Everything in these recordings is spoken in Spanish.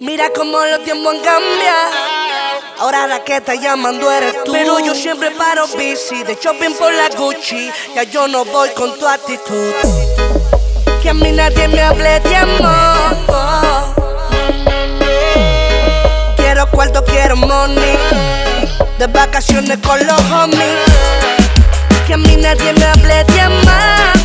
Mira cómo los tiempos han cambiado. Ahora la que está llamando eres tú. Pero yo siempre paro bici de shopping por la Gucci. Ya yo no voy con tu actitud. Que a mí nadie me hable de amor. Quiero cuarto, quiero money. De vacaciones con los homies. Que a mí nadie me hable de amor.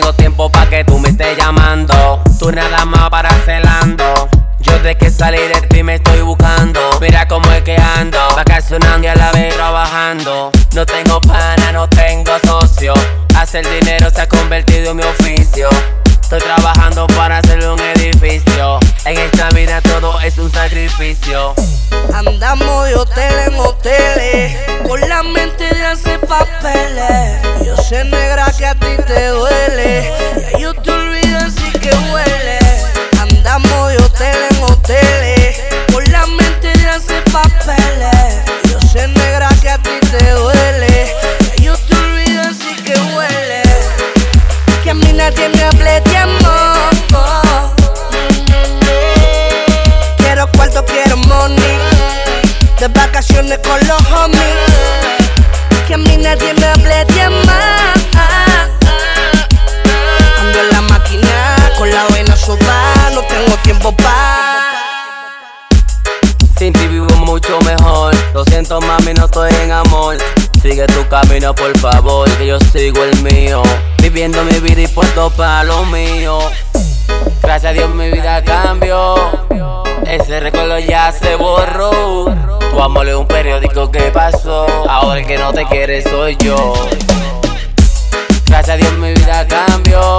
Tengo tiempo pa' que tú me estés llamando. Tú nada más para celando. Yo de que salir de ti me estoy buscando. Mira cómo es que ando. Vacacionando y a la vez trabajando. No tengo pana, no tengo socio. Hacer dinero se ha convertido en mi oficio. Estoy trabajando para hacer un edificio. En esta vida todo es un sacrificio. Andamos de hotel en hoteles, con la mente de hacer papeles. Yo sé negra que a ti te duele, y yo te olvido así que huele. Andamos de hotel en hoteles, con la mente de hacer papeles. Yo sé negra que a ti te duele, y yo te olvido así que huele. Que a mí nadie me hable de amor. Quiero cuarto, quiero money. De vacaciones con los homies. Que a mí nadie me hable de amar. Ando en la máquina con la vena suba. No tengo tiempo pa'. Sin ti vivo mucho mejor. Lo siento, mami, no estoy en amor. Sigue tu camino, por favor, que yo sigo el mío. Viviendo mi vida y puesto para lo mío. Gracias a Dios mi vida cambió. Ese recuerdo ya se borró. Tu amor es un periódico que pasó. No te quiere soy yo. Gracias a Dios mi vida cambió.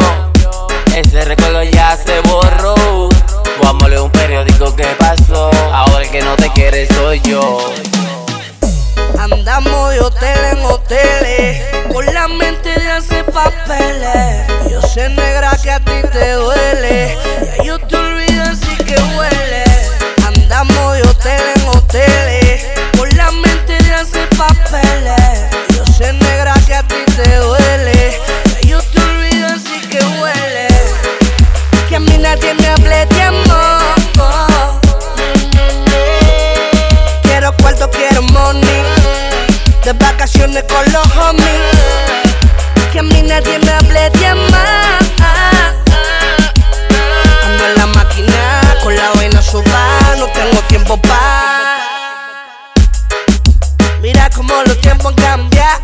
Ese recuerdo ya se borró. Tu amor un periódico que pasó. Ahora el que no te quiere soy yo. Andamos de hotel en hoteles, con la mente de hacer papeles. Yo sé negra que a ti vacaciones con los homies. Que a mí nadie me hable de amar. Ando en la máquina con la vaina suba. No tengo tiempo pa'. Mira cómo los tiempos cambian.